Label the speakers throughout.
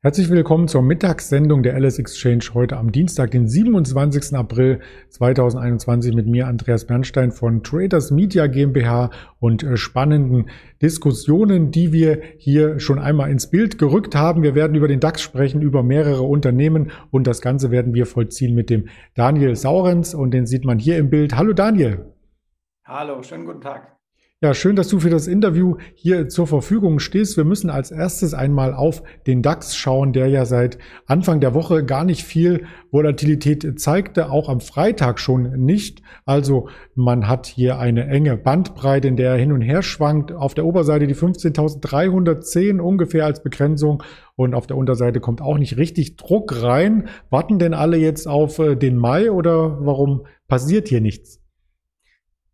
Speaker 1: Herzlich willkommen zur Mittagssendung der LS Exchange heute am Dienstag, den 27. April 2021 mit mir Andreas Bernstein von Traders Media GmbH und äh, spannenden Diskussionen, die wir hier schon einmal ins Bild gerückt haben. Wir werden über den DAX sprechen, über mehrere Unternehmen und das Ganze werden wir vollziehen mit dem Daniel Saurenz und den sieht man hier im Bild. Hallo Daniel.
Speaker 2: Hallo, schönen guten Tag.
Speaker 1: Ja, schön, dass du für das Interview hier zur Verfügung stehst. Wir müssen als erstes einmal auf den DAX schauen, der ja seit Anfang der Woche gar nicht viel Volatilität zeigte, auch am Freitag schon nicht. Also man hat hier eine enge Bandbreite, in der er hin und her schwankt. Auf der Oberseite die 15.310 ungefähr als Begrenzung und auf der Unterseite kommt auch nicht richtig Druck rein. Warten denn alle jetzt auf äh, den Mai oder warum passiert hier nichts?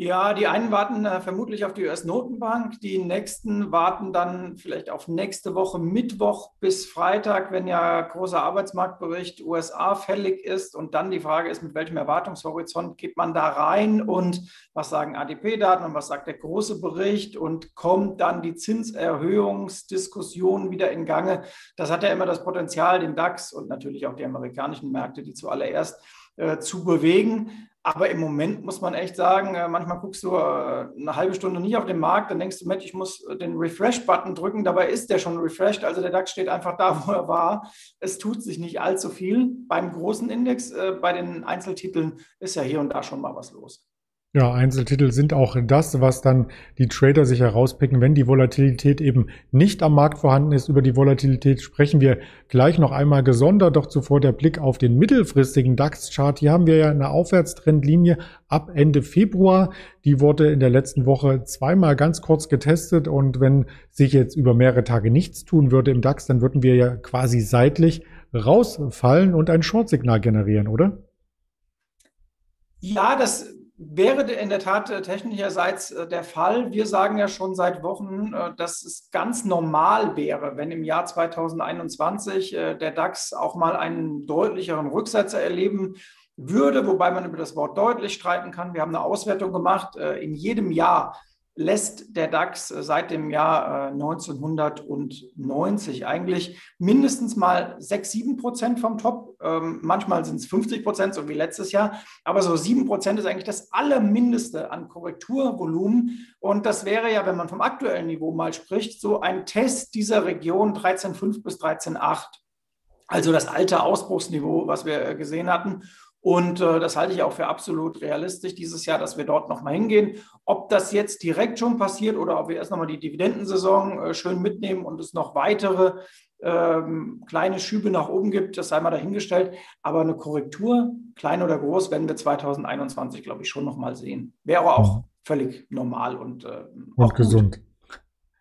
Speaker 2: Ja, die einen warten äh, vermutlich auf die US-Notenbank, die nächsten warten dann vielleicht auf nächste Woche Mittwoch bis Freitag, wenn ja großer Arbeitsmarktbericht USA fällig ist. Und dann die Frage ist, mit welchem Erwartungshorizont geht man da rein und was sagen ADP-Daten und was sagt der große Bericht und kommt dann die Zinserhöhungsdiskussion wieder in Gange. Das hat ja immer das Potenzial, den DAX und natürlich auch die amerikanischen Märkte, die zuallererst äh, zu bewegen. Aber im Moment muss man echt sagen, äh, manchmal guckst du äh, eine halbe Stunde nicht auf den Markt, dann denkst du, Mensch, ich muss den Refresh-Button drücken. Dabei ist der schon refreshed. Also der DAX steht einfach da, wo er war. Es tut sich nicht allzu viel. Beim großen Index, äh, bei den Einzeltiteln ist ja hier und da schon mal was los.
Speaker 1: Ja, Einzeltitel sind auch das, was dann die Trader sich herauspicken, wenn die Volatilität eben nicht am Markt vorhanden ist. Über die Volatilität sprechen wir gleich noch einmal gesondert, doch zuvor der Blick auf den mittelfristigen DAX-Chart. Hier haben wir ja eine Aufwärtstrendlinie ab Ende Februar. Die wurde in der letzten Woche zweimal ganz kurz getestet und wenn sich jetzt über mehrere Tage nichts tun würde im DAX, dann würden wir ja quasi seitlich rausfallen und ein Short-Signal generieren, oder?
Speaker 2: Ja, das wäre in der Tat äh, technischerseits äh, der Fall. Wir sagen ja schon seit Wochen, äh, dass es ganz normal wäre, wenn im Jahr 2021 der DAX auch mal einen deutlicheren Rücksetzer erleben würde, wobei man über das Wort deutlich streiten kann. Wir haben eine Auswertung gemacht. In jedem Jahr lässt der DAX seit dem Jahr 1990 äh, eigentlich mindestens mal 6, 7 Prozent vom Top. Ähm, manchmal sind es 50 Prozent, so wie letztes Jahr. Aber so 7 Prozent ist eigentlich das Allermindeste an Korrekturvolumen. Und das wäre ja, wenn man vom aktuellen Niveau mal spricht, so ein Test dieser Region 13,5 bis 13,8. Also das alte Ausbruchsniveau, was wir gesehen hatten. Und äh, das halte ich auch für absolut realistisch dieses Jahr, dass wir dort nochmal hingehen. Ob das jetzt direkt schon passiert oder ob wir erst nochmal die Dividendensaison äh, schön mitnehmen und es noch weitere ähm, kleine Schübe nach oben gibt, das sei mal dahingestellt. Aber eine Korrektur, klein oder groß, werden wir 2021, glaube ich, schon nochmal sehen. Wäre auch mhm. völlig normal und, äh,
Speaker 1: und gesund.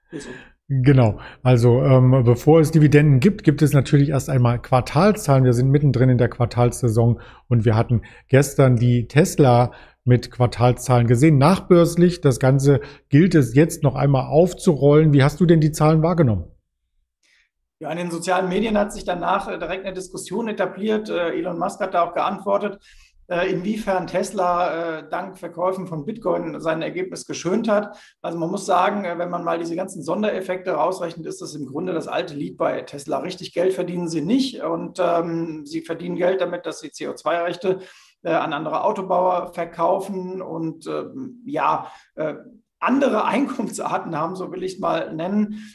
Speaker 1: gesund. Genau. Also ähm, bevor es Dividenden gibt, gibt es natürlich erst einmal Quartalszahlen. Wir sind mittendrin in der Quartalssaison und wir hatten gestern die Tesla mit Quartalszahlen gesehen. Nachbörslich, das Ganze gilt es jetzt noch einmal aufzurollen. Wie hast du denn die Zahlen wahrgenommen?
Speaker 2: Ja, in den sozialen Medien hat sich danach äh, direkt eine Diskussion etabliert. Äh, Elon Musk hat da auch geantwortet. Äh, inwiefern Tesla äh, dank Verkäufen von Bitcoin sein Ergebnis geschönt hat. Also man muss sagen, äh, wenn man mal diese ganzen Sondereffekte rausrechnet, ist das im Grunde das alte Lied bei Tesla. Richtig Geld verdienen sie nicht und ähm, sie verdienen Geld damit, dass sie CO2-Rechte äh, an andere Autobauer verkaufen und ähm, ja, äh, andere Einkunftsarten haben, so will ich mal nennen.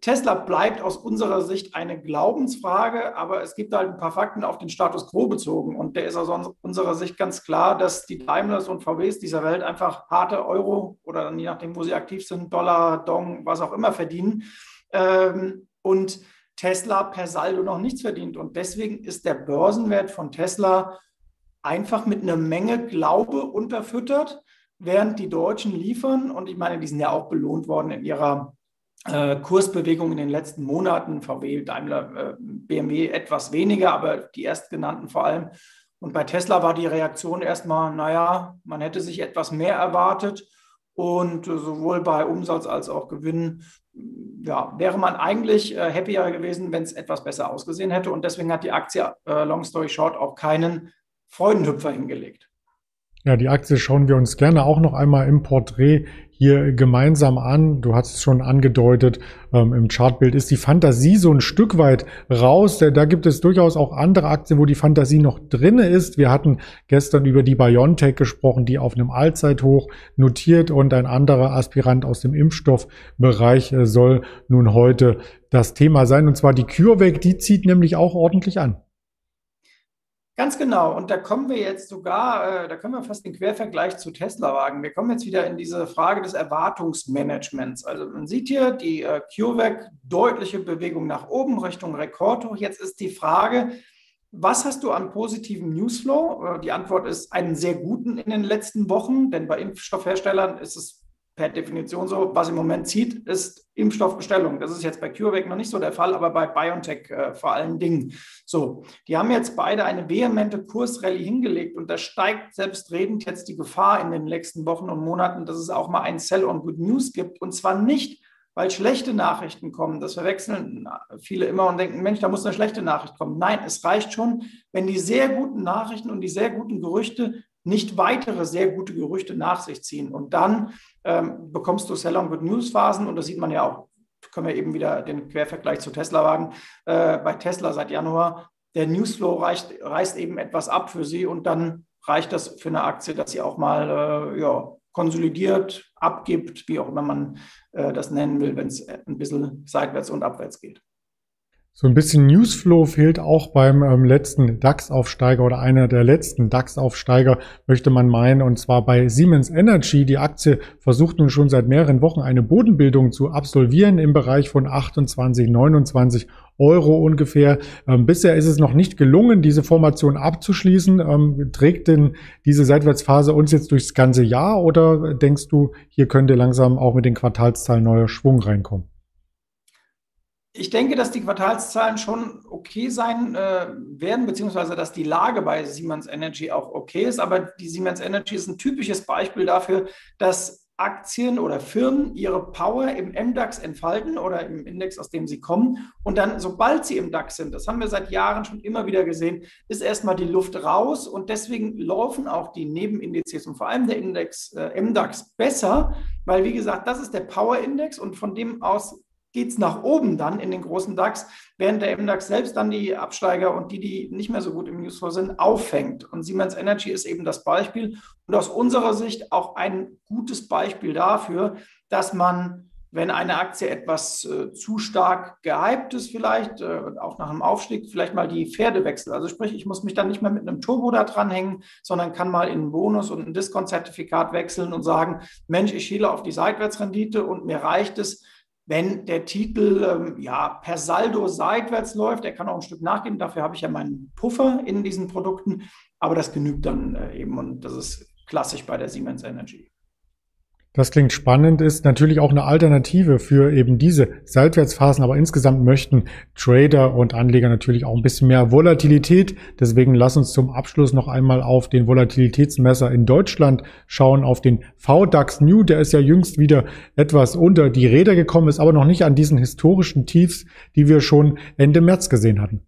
Speaker 2: Tesla bleibt aus unserer Sicht eine Glaubensfrage, aber es gibt halt ein paar Fakten auf den Status quo bezogen. Und der ist aus unserer Sicht ganz klar, dass die Daimlers und VWs dieser Welt einfach harte Euro oder dann je nachdem, wo sie aktiv sind, Dollar, Dong, was auch immer verdienen. Ähm, und Tesla per Saldo noch nichts verdient. Und deswegen ist der Börsenwert von Tesla einfach mit einer Menge Glaube unterfüttert, während die Deutschen liefern. Und ich meine, die sind ja auch belohnt worden in ihrer Kursbewegung in den letzten Monaten, VW, Daimler, äh, BMW etwas weniger, aber die erstgenannten vor allem. Und bei Tesla war die Reaktion erstmal, naja, man hätte sich etwas mehr erwartet. Und sowohl bei Umsatz als auch Gewinn ja, wäre man eigentlich äh, happier gewesen, wenn es etwas besser ausgesehen hätte. Und deswegen hat die Aktie, äh, long story short, auch keinen Freudenhüpfer hingelegt.
Speaker 1: Ja, die Aktie schauen wir uns gerne auch noch einmal im Porträt hier gemeinsam an. Du hast es schon angedeutet, ähm, im Chartbild ist die Fantasie so ein Stück weit raus. Da gibt es durchaus auch andere Aktien, wo die Fantasie noch drinne ist. Wir hatten gestern über die BioNTech gesprochen, die auf einem Allzeithoch notiert und ein anderer Aspirant aus dem Impfstoffbereich äh, soll nun heute das Thema sein. Und zwar die CureVac, die zieht nämlich auch ordentlich an.
Speaker 2: Ganz genau. Und da kommen wir jetzt sogar, äh, da können wir fast den Quervergleich zu Tesla wagen. Wir kommen jetzt wieder in diese Frage des Erwartungsmanagements. Also man sieht hier die äh, CureVac, deutliche Bewegung nach oben Richtung Rekordhoch. Jetzt ist die Frage, was hast du an positivem Newsflow? Äh, die Antwort ist einen sehr guten in den letzten Wochen, denn bei Impfstoffherstellern ist es per Definition so. Was im Moment zieht, ist Impfstoffbestellung. Das ist jetzt bei CureVac noch nicht so der Fall, aber bei BioNTech äh, vor allen Dingen. So, die haben jetzt beide eine vehemente Kursrallye hingelegt und da steigt selbstredend jetzt die Gefahr in den nächsten Wochen und Monaten, dass es auch mal ein Sell on Good News gibt und zwar nicht weil schlechte Nachrichten kommen. Das verwechseln viele immer und denken, Mensch, da muss eine schlechte Nachricht kommen. Nein, es reicht schon, wenn die sehr guten Nachrichten und die sehr guten Gerüchte nicht weitere sehr gute Gerüchte nach sich ziehen. Und dann ähm, bekommst du Sell-on Good News Phasen und das sieht man ja auch, können wir eben wieder den Quervergleich zu Tesla wagen, äh, bei Tesla seit Januar, der Newsflow reicht, reißt eben etwas ab für sie und dann reicht das für eine Aktie, dass sie auch mal äh, ja, konsolidiert, abgibt, wie auch immer man äh, das nennen will, wenn es ein bisschen seitwärts und abwärts geht.
Speaker 1: So ein bisschen Newsflow fehlt auch beim ähm, letzten DAX-Aufsteiger oder einer der letzten DAX-Aufsteiger, möchte man meinen, und zwar bei Siemens Energy. Die Aktie versucht nun schon seit mehreren Wochen eine Bodenbildung zu absolvieren im Bereich von 28, 29 Euro ungefähr. Ähm, bisher ist es noch nicht gelungen, diese Formation abzuschließen. Ähm, trägt denn diese Seitwärtsphase uns jetzt durchs ganze Jahr oder denkst du, hier könnte langsam auch mit den Quartalszahlen neuer Schwung reinkommen?
Speaker 2: Ich denke, dass die Quartalszahlen schon okay sein äh, werden, beziehungsweise dass die Lage bei Siemens Energy auch okay ist. Aber die Siemens Energy ist ein typisches Beispiel dafür, dass Aktien oder Firmen ihre Power im MDAX entfalten oder im Index, aus dem sie kommen. Und dann, sobald sie im DAX sind, das haben wir seit Jahren schon immer wieder gesehen, ist erstmal die Luft raus. Und deswegen laufen auch die Nebenindizes und vor allem der Index äh, MDAX besser, weil, wie gesagt, das ist der Power-Index und von dem aus geht es nach oben dann in den großen DAX, während der MDAX selbst dann die Absteiger und die, die nicht mehr so gut im Newsflow sind, auffängt. Und Siemens Energy ist eben das Beispiel und aus unserer Sicht auch ein gutes Beispiel dafür, dass man, wenn eine Aktie etwas äh, zu stark gehypt ist, vielleicht äh, auch nach einem Aufstieg, vielleicht mal die Pferde wechselt. Also sprich, ich muss mich dann nicht mehr mit einem Turbo da dranhängen, sondern kann mal in einen Bonus und ein Discount-Zertifikat wechseln und sagen, Mensch, ich schiele auf die Seitwärtsrendite und mir reicht es, wenn der Titel ähm, ja per Saldo seitwärts läuft, der kann auch ein Stück nachgeben, dafür habe ich ja meinen Puffer in diesen Produkten, aber das genügt dann äh, eben und das ist klassisch bei der Siemens Energy.
Speaker 1: Das klingt spannend, ist natürlich auch eine Alternative für eben diese Seitwärtsphasen, aber insgesamt möchten Trader und Anleger natürlich auch ein bisschen mehr Volatilität. Deswegen lass uns zum Abschluss noch einmal auf den Volatilitätsmesser in Deutschland schauen, auf den VDAX New. Der ist ja jüngst wieder etwas unter die Räder gekommen, ist aber noch nicht an diesen historischen Tiefs, die wir schon Ende März gesehen hatten.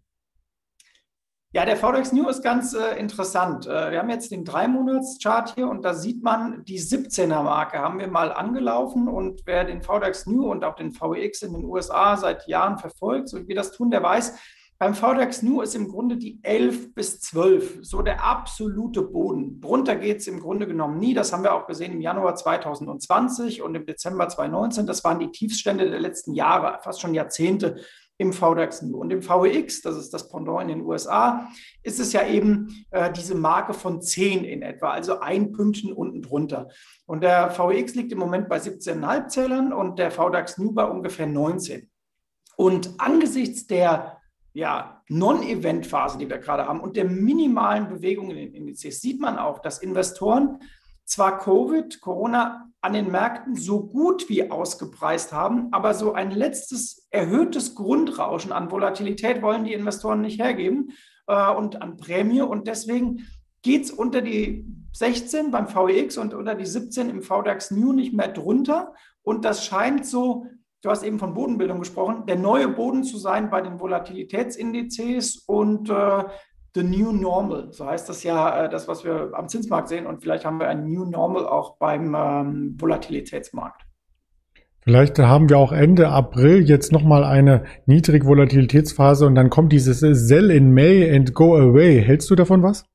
Speaker 2: Ja, der VDAX New ist ganz äh, interessant. Äh, wir haben jetzt den Drei-Monats-Chart hier und da sieht man, die 17er-Marke haben wir mal angelaufen und wer den VDAX New und auch den VEX in den USA seit Jahren verfolgt, so wie wir das tun, der weiß, beim VDAX New ist im Grunde die 11 bis 12 so der absolute Boden. Drunter geht es im Grunde genommen nie. Das haben wir auch gesehen im Januar 2020 und im Dezember 2019. Das waren die Tiefstände der letzten Jahre, fast schon Jahrzehnte im VDAX nur. Und im VEX, das ist das Pendant in den USA, ist es ja eben äh, diese Marke von 10 in etwa, also ein Pünktchen unten drunter. Und der VEX liegt im Moment bei 17,5 Zählern und der VDAX nur bei ungefähr 19. Und angesichts der ja, Non-Event-Phase, die wir gerade haben und der minimalen Bewegung in den Indizes, sieht man auch, dass Investoren zwar Covid, Corona an den Märkten so gut wie ausgepreist haben, aber so ein letztes erhöhtes Grundrauschen an Volatilität wollen die Investoren nicht hergeben äh, und an Prämie. Und deswegen geht es unter die 16 beim VEX und unter die 17 im VDAX New nicht mehr drunter. Und das scheint so, du hast eben von Bodenbildung gesprochen, der neue Boden zu sein bei den Volatilitätsindizes. Und äh, the new normal. So heißt das ja, äh, das, was wir am Zinsmarkt sehen. Und vielleicht haben wir ein New Normal auch beim ähm, Volatilitätsmarkt.
Speaker 1: Vielleicht haben wir auch Ende April jetzt nochmal eine Niedrigvolatilitätsphase und dann kommt dieses Sell in May and go away. Hältst du davon was?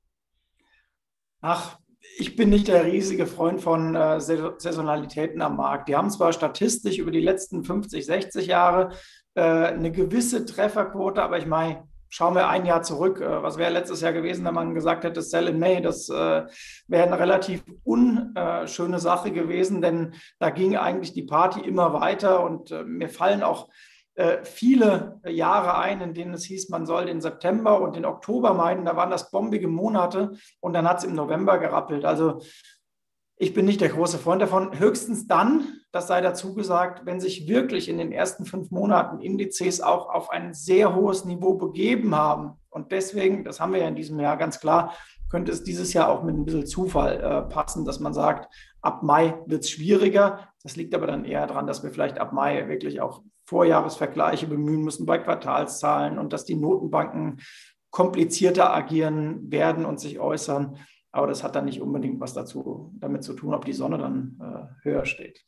Speaker 2: Ach, ich bin nicht der riesige Freund von äh, Saisonalitäten am Markt. Die haben zwar statistisch über die letzten 50, 60 Jahre äh, eine gewisse Trefferquote, aber ich meine, schauen wir ein Jahr zurück. Äh, was wäre letztes Jahr gewesen, wenn man gesagt hätte, Sell in May? Das äh, wäre eine relativ unschöne Sache gewesen, denn da ging eigentlich die Party immer weiter und äh, mir fallen auch viele Jahre ein, in denen es hieß, man soll den September und den Oktober meiden. Da waren das bombige Monate und dann hat es im November gerappelt. Also ich bin nicht der große Freund davon. Höchstens dann, das sei dazu gesagt, wenn sich wirklich in den ersten fünf Monaten Indizes auch auf ein sehr hohes Niveau begeben haben. Und deswegen, das haben wir ja in diesem Jahr ganz klar, könnte es dieses Jahr auch mit ein bisschen Zufall äh, passen, dass man sagt, ab Mai wird es schwieriger. Das liegt aber dann eher daran, dass wir vielleicht ab Mai wirklich auch Vorjahresvergleiche bemühen müssen bei Quartalszahlen und dass die Notenbanken komplizierter agieren werden und sich äußern. Aber das hat dann nicht unbedingt was dazu damit zu tun, ob die Sonne dann äh, höher steht.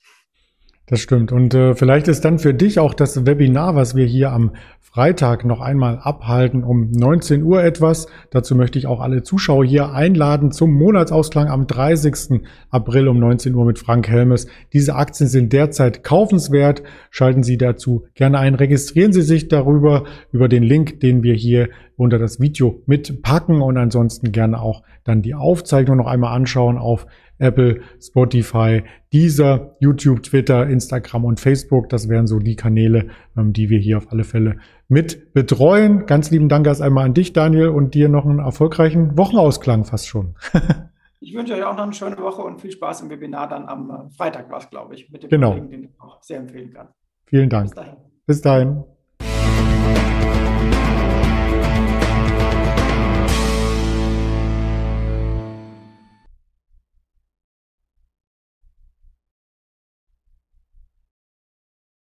Speaker 1: Das stimmt. Und äh, vielleicht ist dann für dich auch das Webinar, was wir hier am Freitag noch einmal abhalten, um 19 Uhr etwas. Dazu möchte ich auch alle Zuschauer hier einladen zum Monatsausklang am 30. April um 19 Uhr mit Frank Helmes. Diese Aktien sind derzeit kaufenswert. Schalten Sie dazu gerne ein. Registrieren Sie sich darüber über den Link, den wir hier unter das Video mitpacken und ansonsten gerne auch dann die Aufzeichnung noch einmal anschauen auf Apple, Spotify, dieser YouTube, Twitter, Instagram und Facebook. Das wären so die Kanäle, ähm, die wir hier auf alle Fälle mit betreuen. Ganz lieben Dank erst einmal an dich, Daniel, und dir noch einen erfolgreichen Wochenausklang fast schon.
Speaker 2: ich wünsche euch auch noch eine schöne Woche und viel Spaß im Webinar dann am äh, Freitag war es, glaube ich,
Speaker 1: mit dem genau.
Speaker 2: Kollegen, den ich auch sehr empfehlen kann.
Speaker 1: Vielen Dank. Bis dahin. Bis dahin.